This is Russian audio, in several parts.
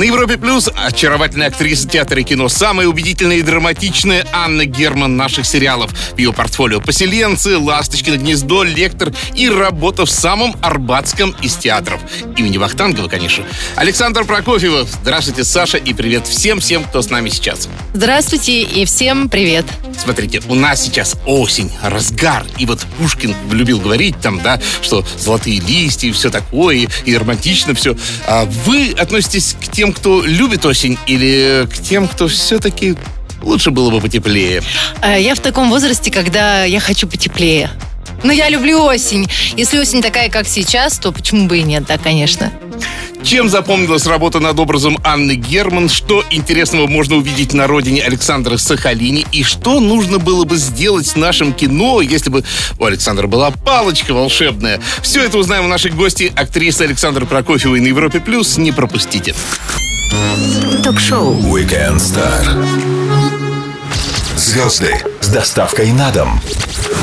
На Европе Плюс очаровательная актриса театра и кино, самая убедительная и драматичная Анна Герман наших сериалов. В ее портфолио «Поселенцы», «Ласточкино гнездо», «Лектор» и работа в самом арбатском из театров. Имени Вахтангова, конечно. Александр Прокофьева. Здравствуйте, Саша, и привет всем-всем, кто с нами сейчас. Здравствуйте и всем привет. Смотрите, у нас сейчас осень, разгар. И вот Пушкин любил говорить там, да, что золотые листья и все такое, и романтично все. А вы относитесь к тем, кто любит осень, или к тем, кто все-таки лучше было бы потеплее? Э, Я в таком возрасте, когда я хочу потеплее. Но я люблю осень. Если осень такая, как сейчас, то почему бы и нет, да, конечно. Чем запомнилась работа над образом Анны Герман? Что интересного можно увидеть на родине Александра Сахалини? И что нужно было бы сделать с нашим кино, если бы у Александра была палочка волшебная? Все это узнаем у нашей гости, актрисы Александра Прокофьевой на Европе+. плюс. Не пропустите. Ток-шоу Weekend Star. Звезды с доставкой на дом.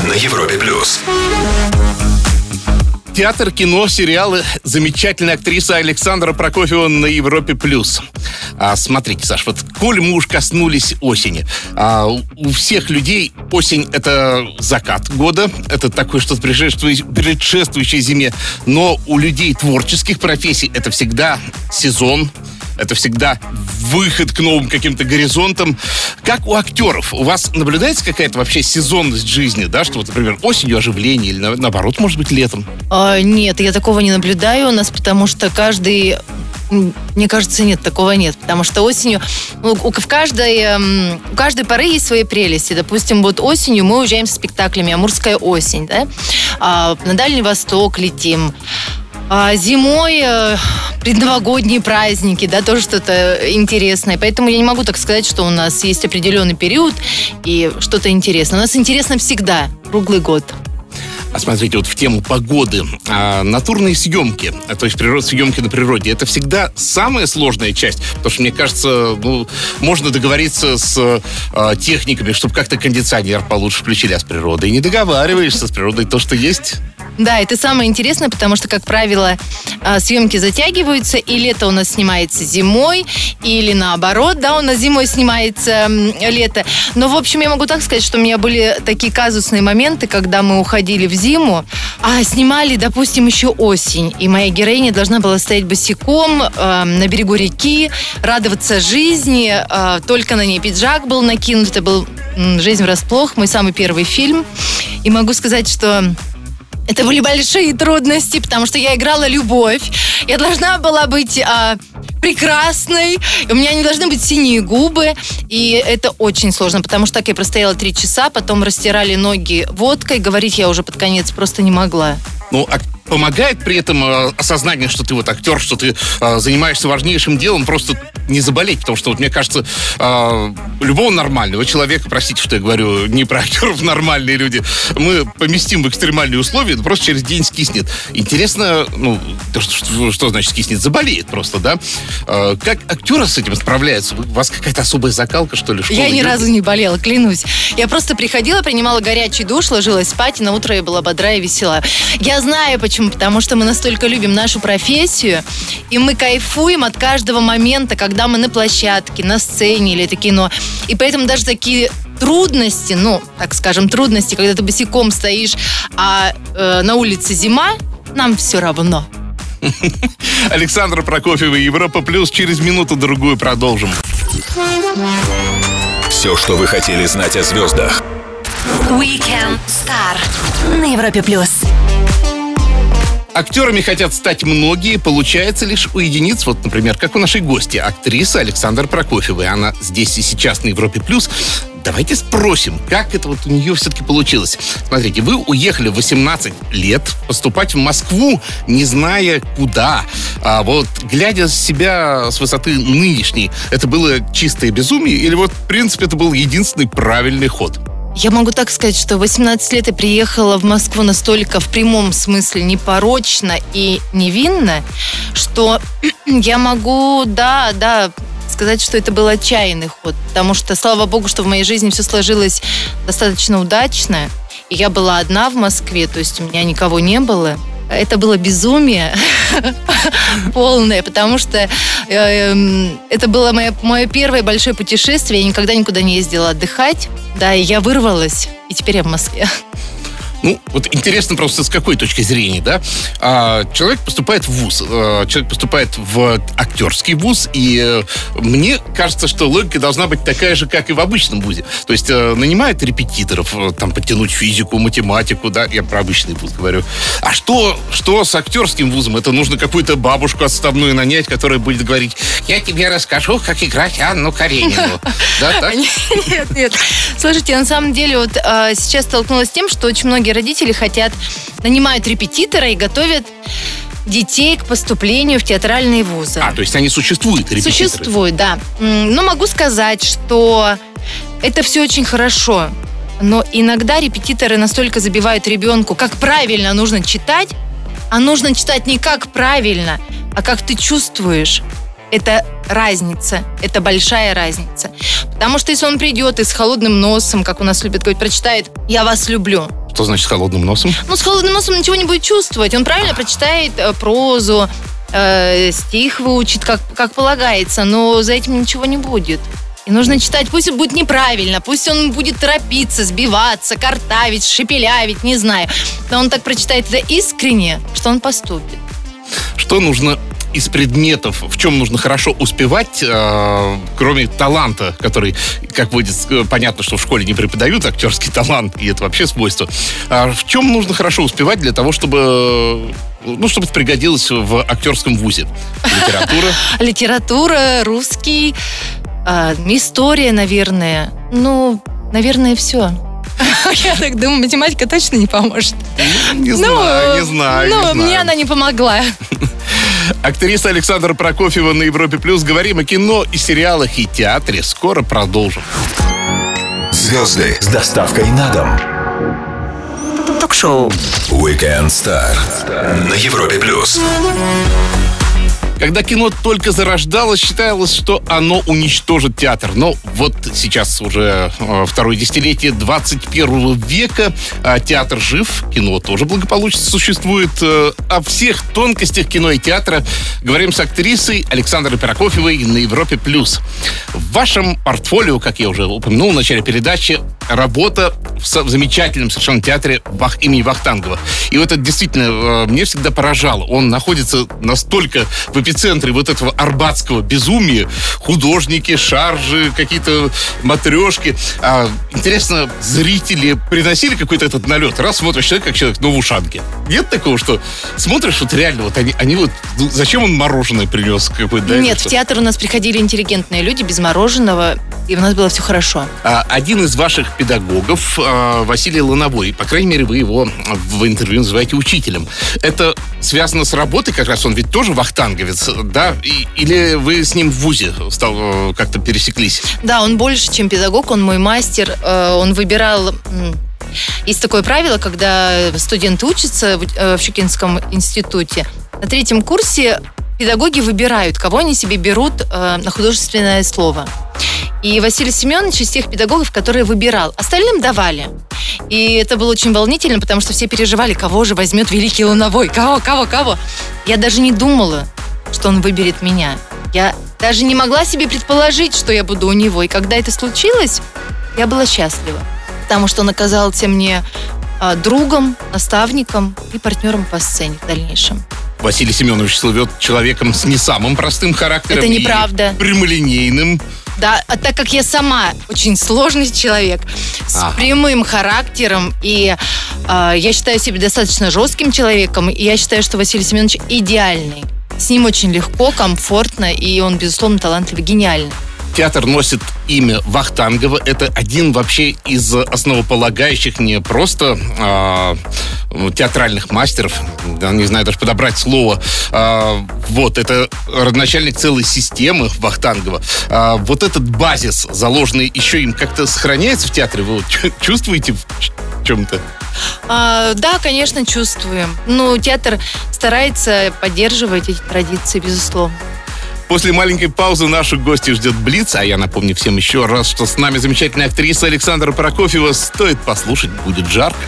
На Европе Плюс. Театр, кино, сериалы. Замечательная актриса Александра Прокофьева на Европе+. плюс. А, смотрите, Саш, вот коль мы уж коснулись осени, а, у всех людей осень — это закат года, это такое что-то предшествующее, зиме, но у людей творческих профессий это всегда сезон, это всегда выход к новым каким-то горизонтам. Как у актеров? У вас наблюдается какая-то вообще сезонность жизни, да? Что вот, например, осенью оживление или на- наоборот, может быть, летом? А, нет, я такого не наблюдаю у нас, потому что каждый... Мне кажется, нет, такого нет. Потому что осенью... ну, у, в, каждой, эм, у каждой поры есть свои прелести. Допустим, вот осенью мы уезжаем с спектаклями «Амурская осень», да? А, на Дальний Восток летим. А зимой э, предновогодние праздники, да, тоже что-то интересное. Поэтому я не могу так сказать, что у нас есть определенный период и что-то интересное. У нас интересно всегда, круглый год. А смотрите, вот в тему погоды. А, натурные съемки, а, то есть природ, съемки на природе, это всегда самая сложная часть. Потому что, мне кажется, ну, можно договориться с а, техниками, чтобы как-то кондиционер получше включили, а с природой не договариваешься. С природой то, что есть. Да, это самое интересное, потому что, как правило, а, съемки затягиваются, и лето у нас снимается зимой, или наоборот, да, у нас зимой снимается лето. Но, в общем, я могу так сказать, что у меня были такие казусные моменты, когда мы уходили в зиму, а снимали, допустим, еще осень, и моя героиня должна была стоять босиком э, на берегу реки, радоваться жизни, э, только на ней пиджак был накинут, это был «Жизнь врасплох», мой самый первый фильм. И могу сказать, что это были большие трудности, потому что я играла любовь. Я должна была быть а, прекрасной. У меня не должны быть синие губы. И это очень сложно, потому что так я простояла три часа, потом растирали ноги водкой. Говорить я уже под конец просто не могла. Ну, а помогает при этом э, осознание, что ты вот актер, что ты э, занимаешься важнейшим делом, просто не заболеть. Потому что, вот, мне кажется, э, любого нормального человека, простите, что я говорю не про актеров, нормальные люди, мы поместим в экстремальные условия, просто через день скиснет. Интересно, ну, то, что, что, значит скиснет? Заболеет просто, да? Как актеры с этим справляются? У вас какая-то особая закалка, что ли? школа я ни идет? разу не болела, клянусь. Я просто приходила, принимала горячий душ, ложилась спать, и на утро я была бодра и весела. Я знаю почему. Потому что мы настолько любим нашу профессию, и мы кайфуем от каждого момента, когда мы на площадке, на сцене или это кино. И поэтому даже такие трудности, ну, так скажем, трудности, когда ты босиком стоишь, а э, на улице зима, нам все равно. Александра Прокофьева, Европа Плюс. Через минуту-другую продолжим. Все, что вы хотели знать о звездах. Weekend Star на Европе плюс. Актерами хотят стать многие, получается лишь у единиц, вот, например, как у нашей гости, актрисы Александр Прокофьевой. Она здесь и сейчас на Европе+. плюс. Давайте спросим, как это вот у нее все-таки получилось. Смотрите, вы уехали в 18 лет поступать в Москву, не зная куда. А вот, глядя с себя с высоты нынешней, это было чистое безумие или вот, в принципе, это был единственный правильный ход? Я могу так сказать, что в 18 лет я приехала в Москву настолько в прямом смысле непорочно и невинно, что я могу, да, да, сказать, что это был отчаянный ход, потому что, слава богу, что в моей жизни все сложилось достаточно удачно, и я была одна в Москве, то есть у меня никого не было. Это было безумие полное, потому что э, эм, это было мое, мое первое большое путешествие. Я никогда никуда не ездила отдыхать. Да, и я вырвалась, и теперь я в Москве. Ну, вот интересно просто с какой точки зрения, да? А, человек поступает в ВУЗ, а, человек поступает в актерский ВУЗ, и а, мне кажется, что логика должна быть такая же, как и в обычном ВУЗе. То есть а, нанимают репетиторов, а, там, подтянуть физику, математику, да, я про обычный ВУЗ говорю. А что, что с актерским ВУЗом? Это нужно какую-то бабушку отставную нанять, которая будет говорить, я тебе расскажу, как играть Анну Каренину. Да, так? Нет, нет. Слушайте, на самом деле вот а, сейчас столкнулась с тем, что очень многие родители хотят, нанимают репетитора и готовят детей к поступлению в театральные вузы. А, то есть они существуют, репетиторы? Существует, да. Но могу сказать, что это все очень хорошо. Но иногда репетиторы настолько забивают ребенку, как правильно нужно читать, а нужно читать не как правильно, а как ты чувствуешь. Это разница, это большая разница. Потому что если он придет и с холодным носом, как у нас любят говорить, прочитает «Я вас люблю», Что значит с холодным носом? ну, с холодным носом ничего не будет чувствовать. Он правильно прочитает э, прозу, э, стих выучит, как, как полагается, но за этим ничего не будет. И нужно читать, пусть будет неправильно, пусть он будет торопиться, сбиваться, картавить, шепелявить, не знаю. Но он так прочитает это искренне, что он поступит. Что нужно из предметов, в чем нужно хорошо успевать, э, кроме таланта, который, как будет э, понятно, что в школе не преподают актерский талант, и это вообще свойство. А в чем нужно хорошо успевать для того, чтобы, э, ну, чтобы пригодилось в актерском вузе? Литература? Литература, русский, э, история, наверное. Ну, наверное, все. Я так думаю, математика точно не поможет. Не знаю, не знаю, Ну, знаю. мне она не помогла. Актриса Александра Прокофьева на Европе Плюс. Говорим о кино и сериалах и театре. Скоро продолжим. Звезды с доставкой на дом. Ток-шоу. Weekend Star на Европе Плюс. Когда кино только зарождалось, считалось, что оно уничтожит театр. Но вот сейчас уже э, второе десятилетие 21 века, а театр жив, кино тоже благополучно существует. Э, О всех тонкостях кино и театра говорим с актрисой Александрой Прокофьевой на Европе+. плюс. В вашем портфолио, как я уже упомянул в начале передачи, работа в, замечательном совершенно театре Вах, имени Вахтангова. И вот это действительно э, мне всегда поражало. Он находится настолько в эпицентре вот этого арбатского безумия. Художники, шаржи, какие-то матрешки. А, интересно, зрители приносили какой-то этот налет? Раз смотришь человек, как человек, но в ушанке. Нет такого, что смотришь, вот реально, вот они, они вот, ну, зачем он мороженое принес какое-то? да, Нет, в театр у нас приходили интеллигентные люди без мороженого, и у нас было все хорошо. А, Один из ваших педагогов, а, Василий Лановой, по крайней мере, вы его в интервью называете учителем. Это связано с работой, как раз он ведь тоже вахтанговец, да? И- или вы с ним в ВУЗе стал, э, как-то пересеклись? Да, он больше, чем педагог, он мой мастер. Э, Он выбирал... Есть такое правило, когда студенты учатся в э, в Щукинском институте. На третьем курсе педагоги выбирают, кого они себе берут э, на художественное слово. И Василий Семенович из тех педагогов, которые выбирал. Остальным давали. И это было очень волнительно, потому что все переживали, кого же возьмет Великий Луновой, кого, кого, кого. Я даже не думала, что он выберет меня. Я даже не могла себе предположить, что я буду у него. И когда это случилось, я была счастлива. Потому что он оказался мне а, другом, наставником и партнером по сцене в дальнейшем. Василий Семенович слывет человеком с не самым простым характером. Это неправда. прямолинейным. Да, а так как я сама очень сложный человек с Ага. прямым характером, и а, я считаю себя достаточно жестким человеком, и я считаю, что Василий Семенович идеальный. С ним очень легко, комфортно, и он, безусловно, талантливый, гениальный. Театр носит имя Вахтангова. Это один вообще из основополагающих не просто а, театральных мастеров, да, не знаю даже подобрать слово. А, вот, это родоначальник целой системы Вахтангова. А, вот этот базис, заложенный еще им, как-то сохраняется в театре? Вы чувствуете в чем-то? А, да, конечно, чувствуем. Ну, театр старается поддерживать эти традиции, безусловно. После маленькой паузы наших гостей ждет Блиц, а я напомню всем еще раз, что с нами замечательная актриса Александра Прокофьева. Стоит послушать, будет жарко.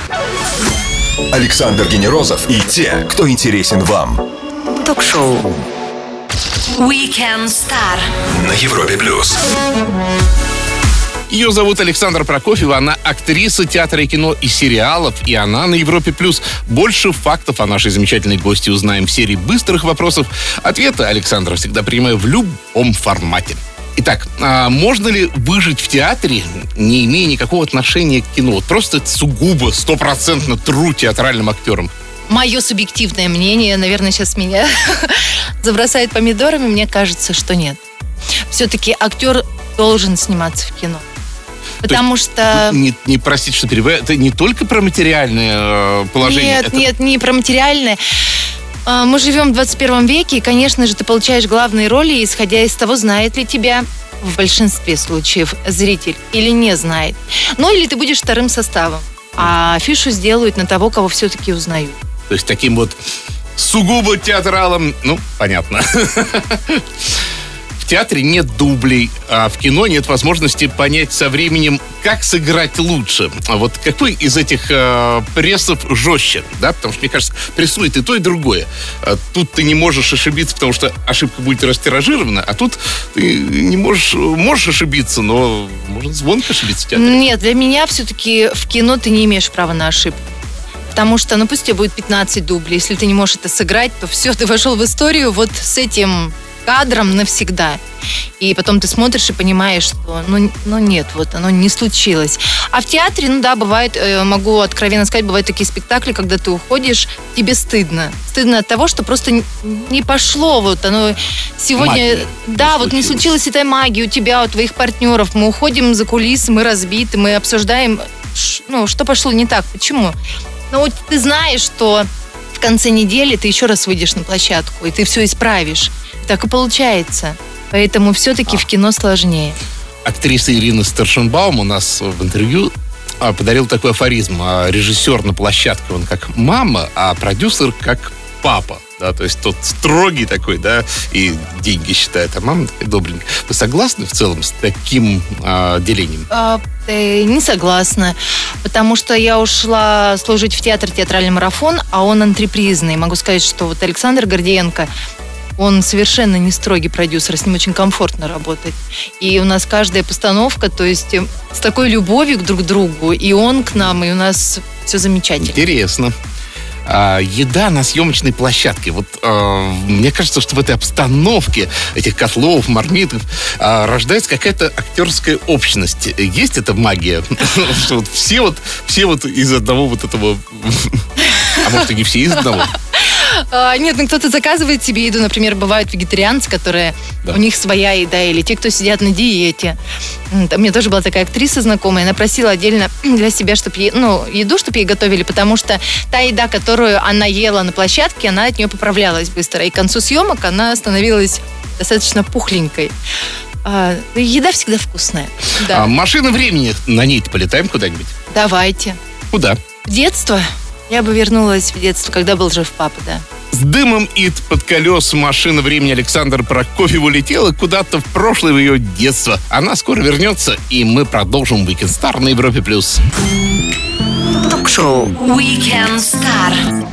Александр Генерозов и те, кто интересен вам. Ток-шоу. Weekend Star. На Европе плюс. Ее зовут Александра Прокофьева, она актриса театра и кино и сериалов, и она на Европе+. плюс. Больше фактов о нашей замечательной гости узнаем в серии быстрых вопросов. Ответы Александра всегда принимаю в любом формате. Итак, а можно ли выжить в театре, не имея никакого отношения к кино? Вот просто сугубо, стопроцентно тру театральным актером. Мое субъективное мнение, наверное, сейчас меня забросает помидорами, мне кажется, что нет. Все-таки актер должен сниматься в кино. Потому что... Не, не простите, что перебиваю, это не только про материальное э, положение. Нет, это- нет, не про материальное. А, Мы живем в 21 веке, и, конечно же, ты получаешь главные роли, исходя из того, знает ли тебя в большинстве случаев зритель или не знает. Ну, или ты будешь вторым составом. А афишу сделают на того, кого все-таки узнают. То есть таким вот сугубо театралом, ну, понятно. Театре нет дублей, а в кино нет возможности понять со временем, как сыграть лучше. А вот какой из этих э, прессов жестче, да? Потому что, мне кажется, прессует и то, и другое. А Тут ты не можешь ошибиться, потому что ошибка будет растиражирована, а тут ты не можешь, можешь ошибиться, но можно звонко ошибиться в театре. Нет, для меня все-таки в кино ты не имеешь права на ошибку. Потому что, ну пусть тебе будет 15 дублей, если ты не можешь это сыграть, то все, ты вошел в историю вот с этим кадром навсегда. И потом ты смотришь и понимаешь, что ну, ну нет, вот оно не случилось. А в театре, ну да, бывает, э, могу откровенно сказать, бывают такие спектакли, когда ты уходишь, тебе стыдно. Стыдно от того, что просто не пошло вот оно сегодня... Магия да, не вот не случилась эта магия у тебя, у твоих партнеров. Мы уходим за кулисы, мы разбиты, мы обсуждаем, ну, что пошло не так, почему. Но вот ты знаешь, что в конце недели ты еще раз выйдешь на площадку, и ты все исправишь. Так и получается. Поэтому все-таки в кино сложнее. актриса Ирина Старшенбаум у нас в интервью а, подарил такой афоризм. А, Режиссер на площадке, он как мама, а продюсер как папа. Да, то есть тот строгий такой, да, и деньги считает, а мама такая добренькая. Вы согласны в целом с таким а, делением? А, не согласна, потому что я ушла служить в театр театральный марафон, а он антрепризный. Могу сказать, что вот Александр Гордиенко, он совершенно не строгий продюсер, с ним очень комфортно работать. И у нас каждая постановка, то есть э, с такой любовью к друг другу, и он к нам, и у нас все замечательно. Интересно. А, еда на съемочной площадке. Вот а, мне кажется, что в этой обстановке этих котлов, мармитов а, рождается какая-то актерская общность. Есть эта магия? Что вот все вот все вот из одного вот этого. А может и не все из одного. А, нет, ну кто-то заказывает себе еду, например, бывают вегетарианцы, которые Да. у них своя еда, или те, кто сидят на диете. Там У меня тоже была такая актриса знакомая, она просила отдельно для себя, чтобы ну, еду, чтобы ей готовили, потому что та еда, которую она ела на площадке, она от нее поправлялась быстро. И к концу съемок она становилась достаточно пухленькой. А, еда всегда вкусная. Да. А, машина времени. На ней полетаем куда-нибудь? Давайте. Куда? В детство. Я бы вернулась в детство, когда был жив папа, да. С дымом и под колес машина времени Александр Прокофьев улетела куда-то в прошлое в ее детство. Она скоро вернется, и мы продолжим Weekend Star на Европе+. плюс. Ток-шоу Weekend Star.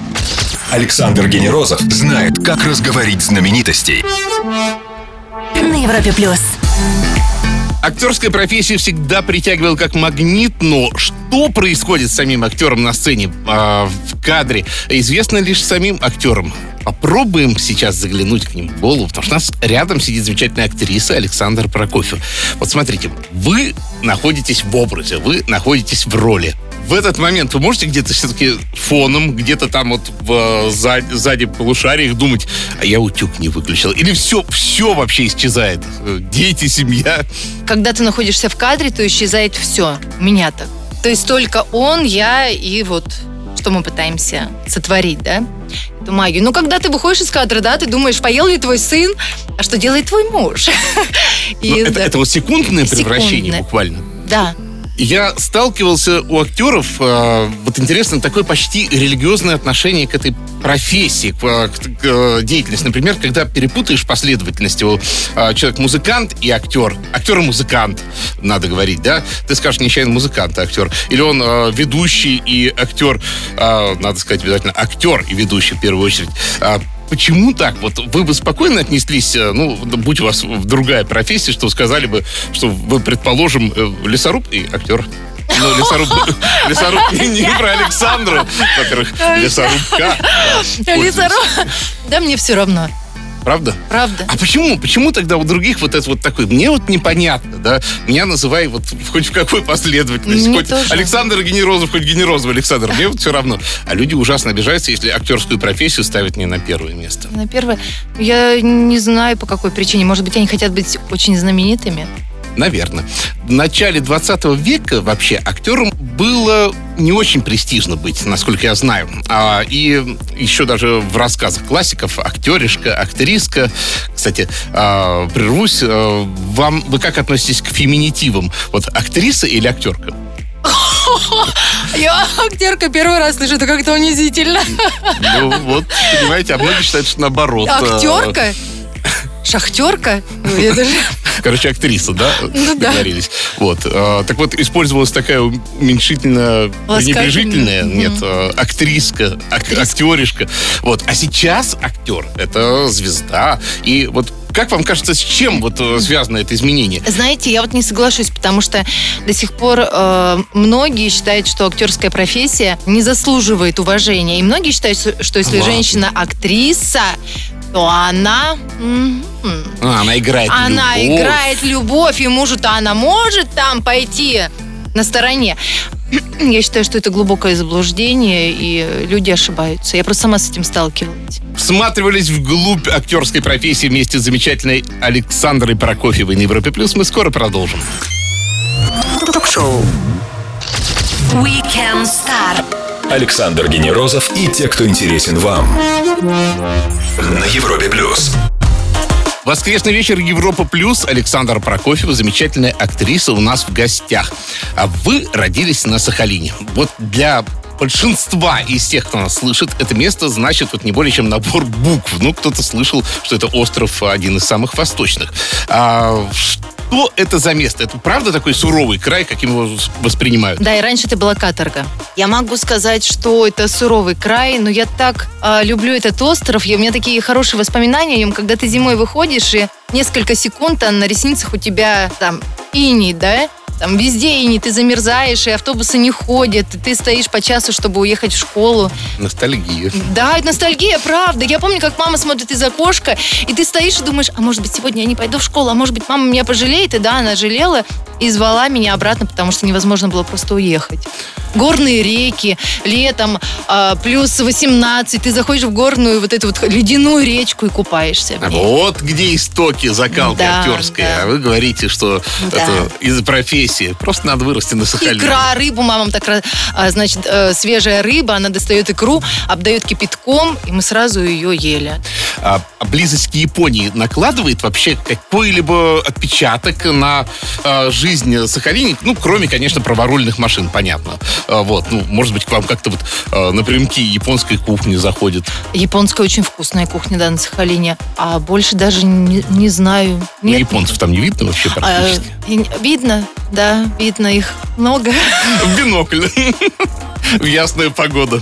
Александр Генерозов знает, как разговорить знаменитостей. На Европе плюс. Актерская профессия всегда притягивала как магнит, но что происходит с самим актером на сцене, а, в кадре, известно лишь самим актерам. Попробуем сейчас заглянуть к ним в голову, потому что у нас рядом сидит замечательная актриса Александр Прокофьев. Вот смотрите, вы находитесь в образе, вы находитесь в роли. В этот момент вы можете где-то все-таки фоном, где-то там вот в, э, за- сзади полушариях думать, а я утюг не выключил. Или все, все вообще исчезает. Э, Дети, семья. когда ты находишься в кадре, то исчезает все. У меня так. То есть только он, я и вот что мы пытаемся сотворить, да? Эту магию. Но когда ты выходишь из кадра, да, ты думаешь, поел ли твой сын, а что делает твой муж? И Ну, это, да. это вот секундное превращение Секундное. буквально. Да, Я сталкивался у актеров, э, вот интересно, такое почти религиозное отношение к этой профессии, к, э, к- к, э, деятельности. Например, когда перепутаешь последовательность его э, человек-музыкант и актер. Актер и музыкант, надо говорить, да? Ты скажешь, нечаянно музыкант, а актер. Или он э, ведущий и актер, э, надо сказать обязательно, актер и ведущий в первую очередь. А Почему так? Вот вы бы спокойно отнеслись, э, ну, будь у вас другая профессия, что сказали бы, что вы, предположим, э, лесоруб и актер. Ну, лесоруб, лесоруб не, не про Александру, во-первых, лесорубка. Лизару. Да мне все равно. Правда? Правда. А почему? Почему тогда у других вот это вот такое? Мне вот непонятно, да? Меня называй вот хоть в какой последовательности. Мне хоть тоже. Александр Генерозов, хоть Генерозов Александр. Мне вот все равно. А люди ужасно обижаются, если актерскую профессию ставят не на первое место. На первое, я не знаю по какой причине. Может быть, они хотят быть очень знаменитыми. Наверное. В начале 20 века вообще актерам было не очень престижно быть, насколько я знаю. А, и еще даже в рассказах классиков актеришка, актриска. Кстати, а, прервусь. а, вам, вы как относитесь к феминитивам? Вот актриса или актерка? Я актерка первый раз слышу, это как-то унизительно. Ну, вот, понимаете, а многие считают, что наоборот. а, Актерка? Шахтерка? Короче, актриса, да? Ну да. Договорились. Вот. а, так вот, использовалась такая уменьшительно пренебрежительная, нет, а, актриска, ак- актеришка. Вот. А сейчас актер — это звезда. И вот как вам кажется, с чем вот э, связано это изменение? Знаете, я вот не соглашусь, потому что до сих пор э, многие считают, что актерская профессия не заслуживает уважения. И многие считают, что если Ладно. женщина актриса, то она... А, она играет она любовь. играет любовь, и мужу-то она может там пойти на стороне. Я считаю, что это глубокое заблуждение, и люди ошибаются. Я просто сама с этим сталкивалась. Всматривались вглубь актерской профессии вместе с замечательной Александрой Прокофьевой на Европе+. плюс. Мы скоро продолжим. Ток-шоу. Weekend Star. Александр Генерозов и те, кто интересен вам. Европе плюс. Воскресный вечер Европа Плюс. Александр Прокофьева, замечательная актриса у нас в гостях. А вы родились на Сахалине. Вот для большинства из тех, кто нас слышит, это место значит вот не более чем набор букв. Ну, кто-то слышал, что это остров один из самых восточных. А что это за место? Это правда такой суровый край, каким его воспринимают? Да, и раньше это была каторга. Я могу сказать, что это суровый край, но я так а, люблю этот остров, и у меня такие хорошие воспоминания о нем, когда ты зимой выходишь, и несколько секунд а на ресницах у тебя там иней, да? Там везде иней, ты замерзаешь, и автобусы не ходят, и ты стоишь по часу, чтобы уехать в школу. Ностальгия. Да, это ностальгия, правда. Я помню, как мама смотрит из окошка, и ты стоишь и думаешь, а может быть, сегодня я не пойду в школу, а может быть, мама меня пожалеет. И да, она жалела и звала меня обратно, потому что невозможно было просто уехать. Горные реки, летом а, плюс 18, ты заходишь в горную вот эту вот ледяную речку и купаешься вот где истоки закалки Да, актерской. да. А вы говорите, что Да. это из-за профессии. Просто надо вырасти на Сахалине. Икра, рыбу мамам так, раз- а, значит, э, свежая рыба, она достает икру, обдает кипятком, и мы сразу ее ели. А, а близость к Японии накладывает вообще какой-либо отпечаток на а, жизнь Сахалине? Ну, кроме, конечно, праворульных машин, понятно. А, вот, ну, может быть, к вам как-то вот а, напрямки японской кухни заходит. Японская очень вкусная кухня, да, на Сахалине. А больше даже не, не знаю. Ну, Нет. японцев там не видно вообще А, практически. и- видно, да, видно их много. В бинокль. В ясную погоду.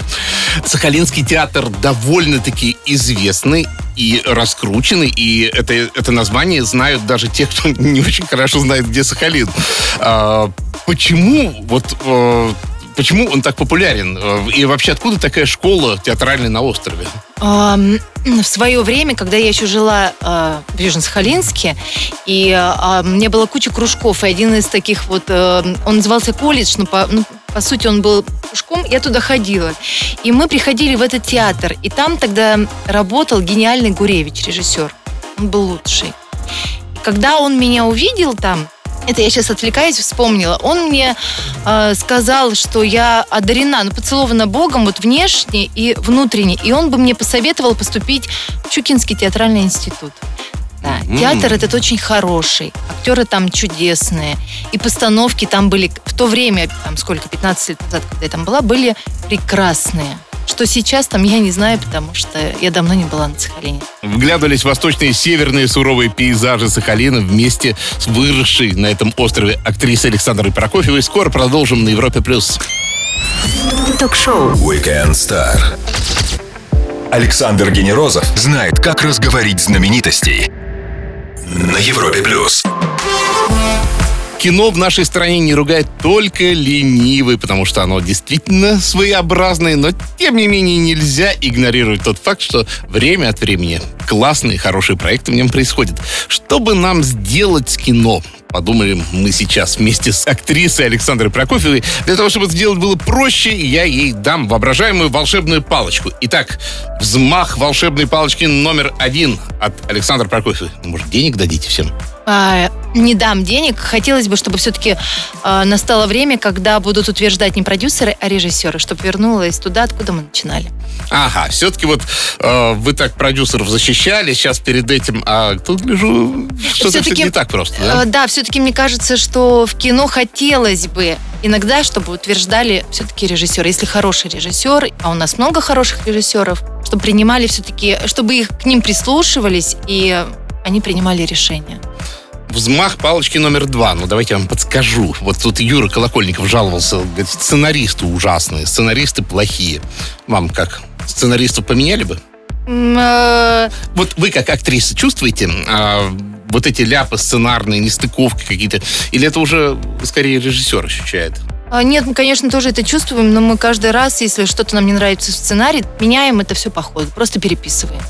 Сахалинский театр довольно-таки известный и раскрученный, и это, это название знают даже те, кто не очень хорошо знает, где Сахалин. А, почему вот э, почему он так популярен? Э, И вообще откуда такая школа театральная на острове? В свое время, когда я еще жила а, в Южно-Сахалинске, и а, мне была куча кружков, и один из таких вот, э, он назывался колледж, но по, ну, по сути он был кружком, я туда ходила. И мы приходили в этот театр, и там тогда работал гениальный Гуревич, режиссер. Он был лучший. И когда он меня увидел там, это я сейчас отвлекаюсь, вспомнила. Он мне э, сказал, что я одарена, ну, поцелована Богом вот внешне и внутренне. И он бы мне посоветовал поступить в Чукинский театральный институт. Да, М. театр этот очень хороший, актеры там чудесные, и постановки там были в то время, там сколько, 15 лет назад, когда я там была, были прекрасные. Что сейчас там, я не знаю, потому что я давно не была на Сахалине. Вглядывались в восточные и северные суровые пейзажи Сахалина вместе с выросшей на этом острове актрисой Александрой Прокофьевой. Скоро продолжим на Европе+. плюс. Ток-шоу. Weekend Star. Александр Генерозов знает, как разговорить знаменитостей. На Европе плюс. Кино в нашей стране не ругает только ленивый, потому что оно действительно своеобразное, но тем не менее нельзя игнорировать тот факт, что время от времени классные, хорошие проекты в нем происходят. Что бы нам сделать кино? Подумаем мы сейчас вместе с актрисой Александрой Прокофьевой. Для того, чтобы сделать было проще, я ей дам воображаемую волшебную палочку. Итак, взмах волшебной палочки номер один от Александры Прокофьевой. Может, денег дадите всем? А, не дам денег. Хотелось бы, чтобы все-таки настало время, когда будут утверждать не продюсеры, а режиссеры, чтобы вернулась туда, откуда мы начинали. Ага, все-таки вот э, вы так продюсеров защищали, сейчас перед этим, а тут гляжу, что-то все не так просто, да? Э, Да, все-таки мне кажется, что в кино хотелось бы иногда, чтобы утверждали все-таки режиссеры. Если хороший режиссер, а у нас много хороших режиссеров, чтобы принимали все-таки, чтобы их к ним прислушивались и они принимали решения. Взмах палочки номер два. Ну, давайте я вам подскажу. Вот тут Юра Колокольников жаловался, говорит, сценаристы ужасные, сценаристы плохие. Вам как, сценаристов поменяли бы? Э, Вот вы как актриса чувствуете а, вот эти ляпы сценарные, нестыковки какие-то? Или это уже скорее режиссер ощущает? а, Нет, мы, конечно, тоже это чувствуем, но мы каждый раз, если что-то нам не нравится в сценарии, меняем это все по ходу, просто переписываем.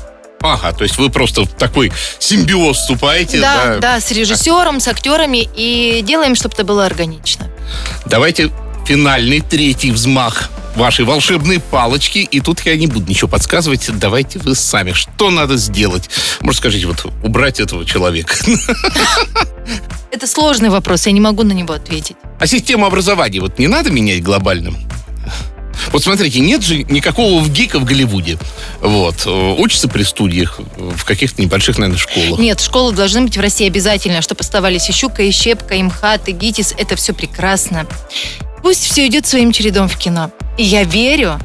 Ага, то есть вы просто в такой симбиоз вступаете. Да, да, с режиссером, с актерами и делаем, чтобы это было органично. Давайте финальный третий взмах вашей волшебной палочки. И тут я не буду ничего подсказывать. Давайте вы сами. Что надо сделать? Может, скажите, вот убрать этого человека. Это сложный вопрос, я не могу на него ответить. А систему образования вот не надо менять глобальным? Вот смотрите, нет же никакого в ГИКа в Голливуде. Вот. Учатся при студиях в каких-то небольших, наверное, школах. Нет, школы должны быть в России обязательно, чтобы оставались и Щука, и Щепка, и МХАТ, и ГИТИС. Это все прекрасно. Пусть все идет своим чередом в кино. И я верю,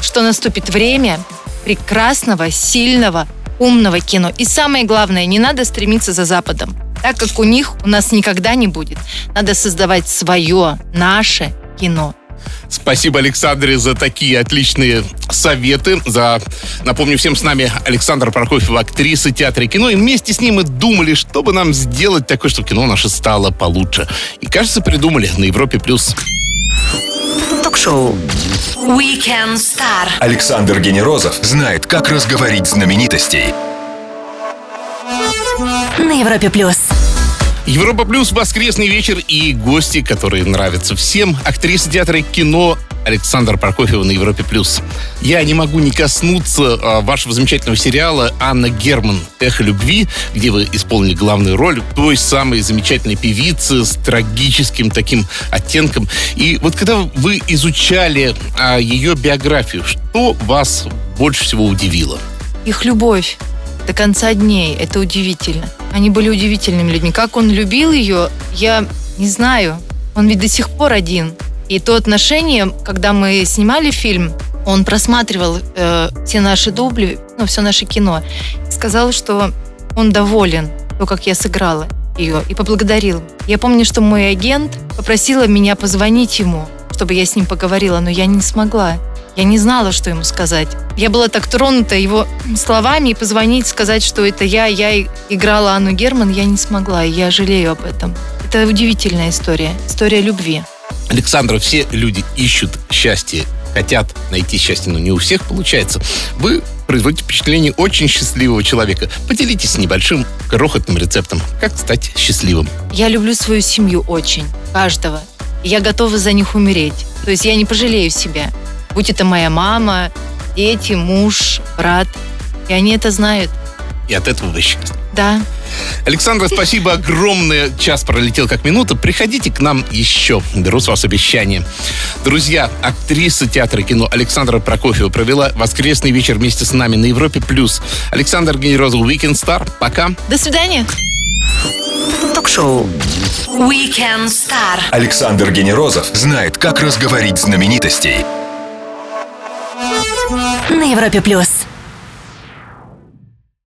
что наступит время прекрасного, сильного, умного кино. И самое главное, не надо стремиться за Западом. Так как у них у нас никогда не будет. Надо создавать свое, наше кино. Спасибо, Александре, за такие отличные советы. За, напомню всем, с нами Александр Прокофьев, актриса театра и кино. И вместе с ним мы думали, что бы нам сделать такое, чтобы кино наше стало получше. И, кажется, придумали на Европе+. плюс. Ток-шоу. Weekend Star. Александр Генерозов знает, как разговорить знаменитостей. На Европе плюс. Европа Плюс, воскресный вечер и гости, которые нравятся всем. Актриса театра и кино Александр Прокофьева на Европе Плюс. Я не могу не коснуться а, вашего замечательного сериала «Анна Герман. Эхо любви», где вы исполнили главную роль той самой замечательной певицы с трагическим таким оттенком. И вот когда вы изучали а, ее биографию, что вас больше всего удивило? Их любовь до конца дней. Это удивительно. Они были удивительными людьми. Как он любил ее, я не знаю. Он ведь до сих пор один. И то отношение, когда мы снимали фильм, он просматривал э, все наши дубли, ну, все наше кино. Сказал, что он доволен, то, как я сыграла ее, и поблагодарил. Я помню, что мой агент попросила меня позвонить ему, чтобы я с ним поговорила, но я не смогла. Я не знала, что ему сказать. Я была так тронута его словами и позвонить, сказать, что это я, я играла Анну Герман, я не смогла, и я жалею об этом. Это удивительная история, история любви. Александра, все люди ищут счастье, хотят найти счастье, но не у всех получается. Вы производите впечатление очень счастливого человека. Поделитесь небольшим крохотным рецептом, как стать счастливым. Я люблю свою семью очень, каждого. Я готова за них умереть. То есть я не пожалею себя. Будь это моя мама, дети, муж, брат. И они это знают. И от этого вы счастливы. Да. Александра, спасибо огромное. Час пролетел как минута. Приходите к нам еще. Беру с вас обещание. Друзья, актриса театра и кино Александра Прокофьева провела воскресный вечер вместе с нами на Европе+. плюс. Александр Генерозов, Weekend Star. Пока. До свидания. Ток-шоу Weekend Star. Александр Генерозов знает, как разговорить знаменитостей. На Европе плюс.